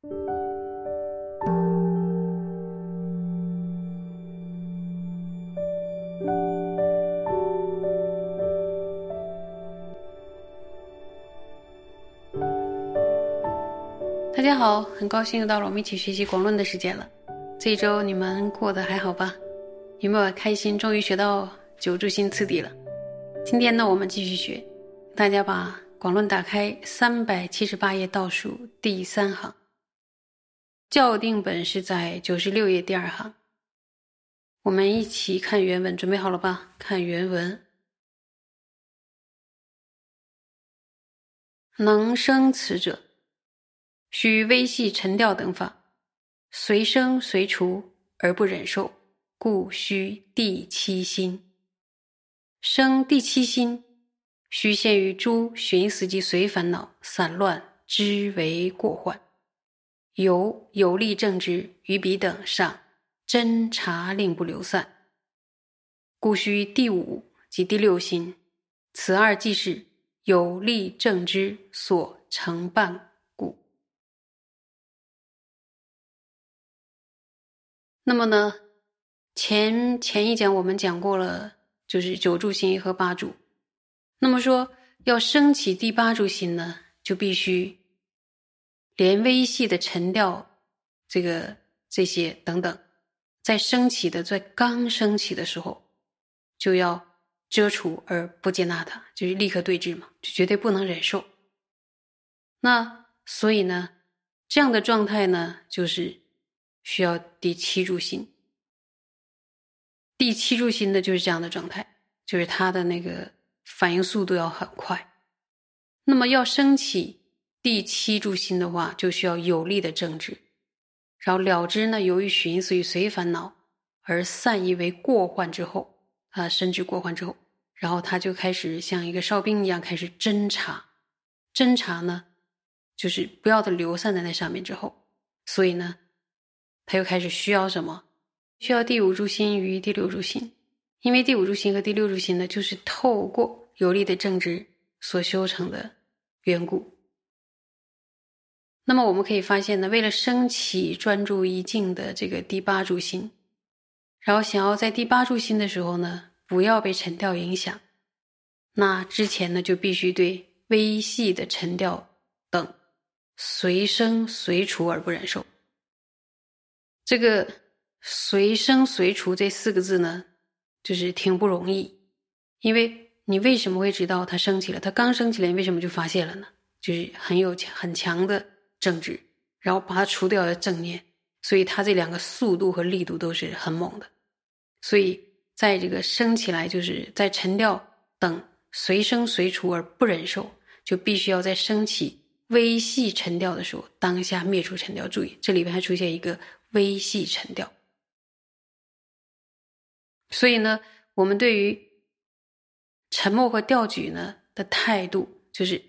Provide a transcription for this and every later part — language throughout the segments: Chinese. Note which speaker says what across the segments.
Speaker 1: 大家好，很高兴又到了我们一起学习广论的时间了。这一周你们过得还好吧？有没有开心？终于学到九柱心次第了。今天呢，我们继续学。大家把广论打开，三百七十八页倒数第三行。校定本是在九十六页第二行。我们一起看原文，准备好了吧？看原文。能生此者。须微细沉调等法，随生随除而不忍受，故须第七心。生第七心，须现于诸寻思及随烦恼散乱之为过患，由有力正直于彼等上侦察令不流散，故须第五及第六心。此二即是有力正知所承办。那么呢，前前一讲我们讲过了，就是九柱心和八柱。那么说要升起第八柱心呢，就必须连微细的沉掉，这个这些等等，在升起的在刚升起的时候，就要遮除而不接纳它，就是立刻对峙嘛，就绝对不能忍受。那所以呢，这样的状态呢，就是。需要第七柱心，第七柱心的就是这样的状态，就是它的那个反应速度要很快。那么要升起第七柱心的话，就需要有力的正直，然后了知呢，由于寻思与随烦恼而散逸为过患之后，啊，深知过患之后，然后他就开始像一个哨兵一样开始侦查，侦查呢，就是不要的流散在那上面之后，所以呢。他又开始需要什么？需要第五柱心与第六柱心，因为第五柱心和第六柱心呢，就是透过有力的正直所修成的缘故。那么我们可以发现呢，为了升起专注一境的这个第八柱心，然后想要在第八柱心的时候呢，不要被沉掉影响，那之前呢，就必须对微细的沉调等随生随除而不忍受。这个“随生随除”这四个字呢，就是挺不容易，因为你为什么会知道它升起了？它刚升起来，你为什么就发现了呢？就是很有很强的正直，然后把它除掉的正念，所以它这两个速度和力度都是很猛的。所以在这个升起来，就是在沉掉等随生随除而不忍受，就必须要在升起微细沉掉的时候，当下灭除沉掉。注意，这里边还出现一个。微细沉调，所以呢，我们对于沉默和调举呢的态度，就是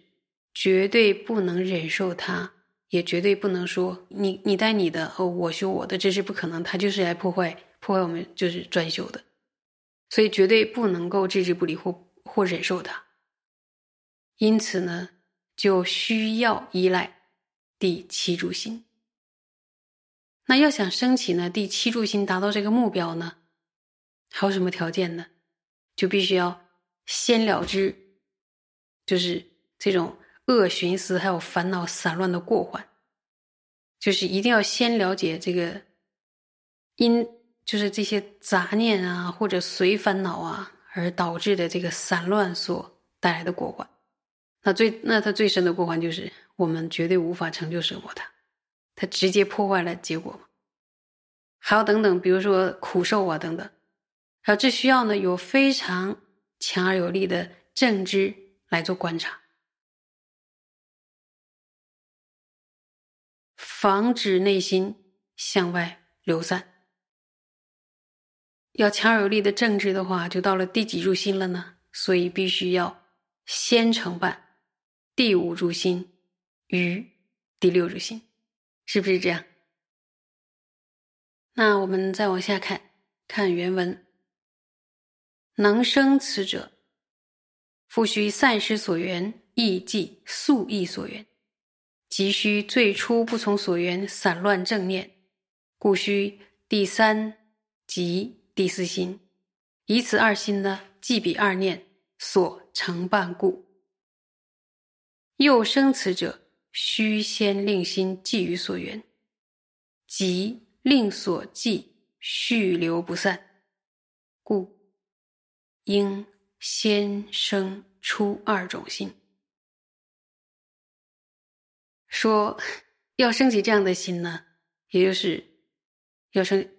Speaker 1: 绝对不能忍受它，也绝对不能说你你带你的哦，我修我的，这是不可能，他就是来破坏破坏我们就是专修的，所以绝对不能够置之不理或或忍受它。因此呢，就需要依赖第七柱心。那要想升起呢，第七柱心达到这个目标呢，还有什么条件呢？就必须要先了知，就是这种恶寻思还有烦恼散乱的过患，就是一定要先了解这个因，就是这些杂念啊或者随烦恼啊而导致的这个散乱所带来的过患。那最那它最深的过患就是我们绝对无法成就生活它。它直接破坏了结果，还有等等，比如说苦受啊等等，然后这需要呢有非常强而有力的正知来做观察，防止内心向外流散。要强有力的政治的话，就到了第几柱心了呢？所以必须要先承办第五柱心与第六柱心。是不是这样？那我们再往下看，看原文。能生此者，复须散失所缘，亦即素意所缘，急需最初不从所缘散乱正念，故需第三及第四心，以此二心呢，即彼二念所成半故。又生此者，须先令心寄于所缘，即令所寄续流不散，故应先生出二种心。说要升起这样的心呢，也就是要升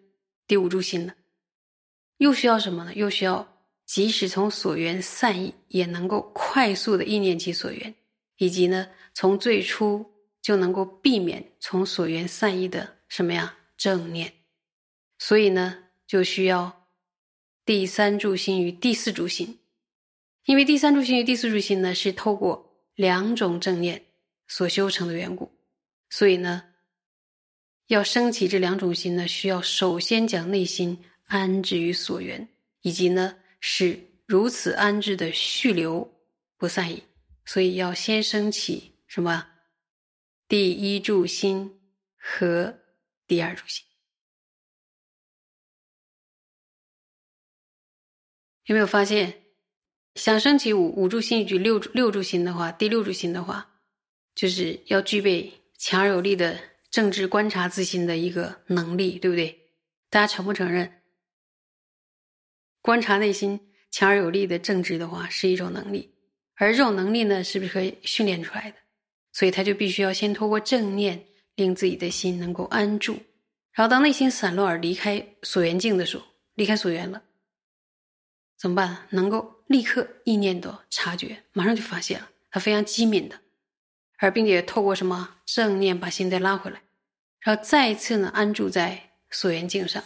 Speaker 1: 第五柱心了。又需要什么呢？又需要即使从所缘散逸，也能够快速的意念起所缘，以及呢，从最初就能够避免从所缘散逸的什么呀正念。所以呢，就需要第三柱心与第四柱心，因为第三柱心与第四柱心呢，是透过两种正念。所修成的缘故，所以呢，要升起这两种心呢，需要首先将内心安置于所缘，以及呢，使如此安置的续流不散逸。所以要先升起什么？第一柱心和第二柱心。有没有发现，想升起五五柱心与六六柱心的话，第六柱心的话？就是要具备强而有力的政治观察自心的一个能力，对不对？大家承不承认？观察内心强而有力的政治的话，是一种能力，而这种能力呢，是不是可以训练出来的？所以他就必须要先通过正念，令自己的心能够安住，然后当内心散乱而离开所缘境的时候，离开所缘了，怎么办？能够立刻意念的察觉，马上就发现了，他非常机敏的。而并且透过什么正念把心再拉回来，然后再一次呢安住在所缘境上，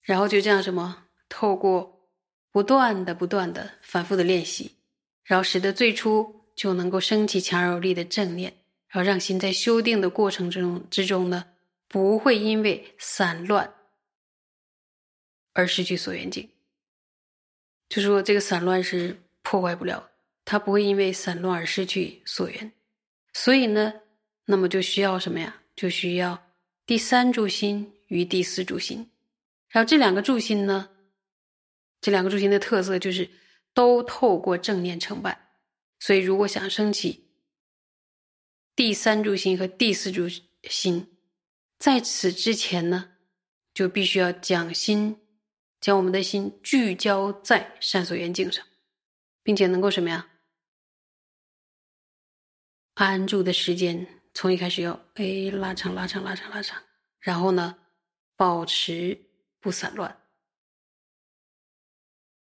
Speaker 1: 然后就这样什么透过不断的不断的反复的练习，然后使得最初就能够升起强而有力的正念，然后让心在修订的过程之中之中呢不会因为散乱而失去所缘境，就说这个散乱是破坏不了。他不会因为散乱而失去所缘，所以呢，那么就需要什么呀？就需要第三柱心与第四柱心。然后这两个柱心呢，这两个柱心的特色就是都透过正念承办。所以，如果想升起第三柱心和第四柱心，在此之前呢，就必须要将心将我们的心聚焦在善所缘境上，并且能够什么呀？安住的时间从一开始要哎拉长拉长拉长拉长，然后呢，保持不散乱。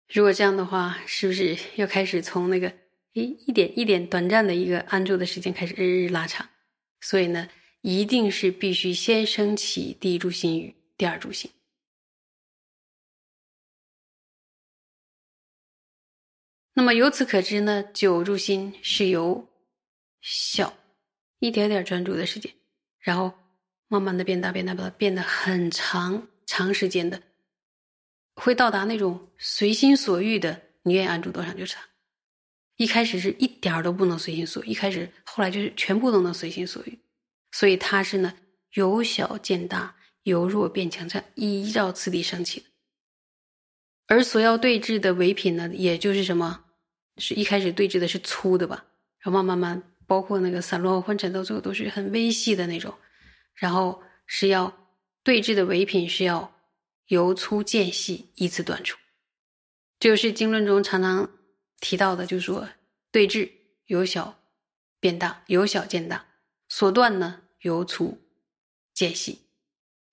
Speaker 1: 如果这样的话，是不是要开始从那个诶一点一点短暂的一个安住的时间开始日日拉长？所以呢，一定是必须先升起第一柱心与第二柱心。那么由此可知呢，九柱心是由。小，一点点专注的时间，然后慢慢的变大，变大，变变得很长，长时间的，会到达那种随心所欲的，你愿意安住多长就长。一开始是一点儿都不能随心所欲，一开始后来就是全部都能随心所欲，所以它是呢由小见大，由弱变强，这样依照次第升起的。而所要对峙的唯品呢，也就是什么，是一开始对峙的是粗的吧，然后慢慢慢。包括那个散落昏沉，到最后都是很微细的那种，然后是要对峙的唯品是要由粗渐细，依次断除。这就是经论中常常提到的，就是说对峙由小变大，由小见大，所断呢由粗渐细。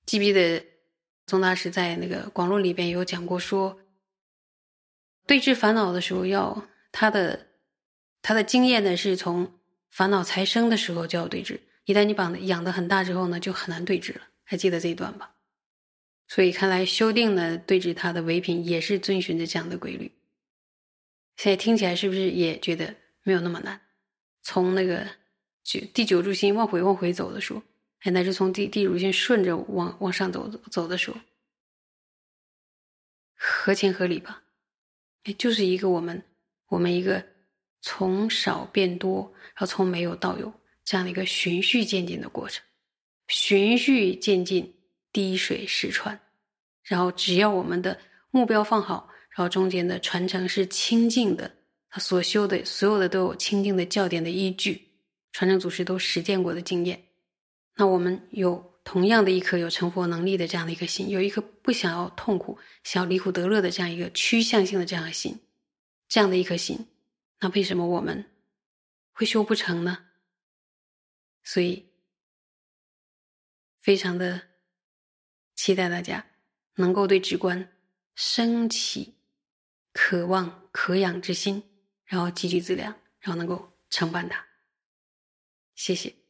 Speaker 1: 记不记得宗大师在那个广论里边有讲过，说对峙烦恼的时候，要他的他的经验呢是从。烦恼才生的时候就要对峙，一旦你把养的很大之后呢，就很难对峙了。还记得这一段吧？所以看来修定呢，对峙它的唯品也是遵循着这样的规律。现在听起来是不是也觉得没有那么难？从那个九第九柱心往回往回走的时候，哎，乃至从第第五心顺着往往上走走的时候，合情合理吧？哎，就是一个我们我们一个。从少变多，然后从没有到有，这样的一个循序渐进的过程，循序渐进，滴水石穿。然后，只要我们的目标放好，然后中间的传承是清净的，他所修的所有的都有清净的教典的依据，传承祖师都实践过的经验。那我们有同样的一颗有成佛能力的这样的一颗心，有一颗不想要痛苦、想要离苦得乐的这样一个趋向性的这样的心，这样的一颗心，那为什么我们会修不成呢？所以，非常的期待大家能够对直观升起渴望、渴仰之心，然后积聚资粮，然后能够承办它。谢谢。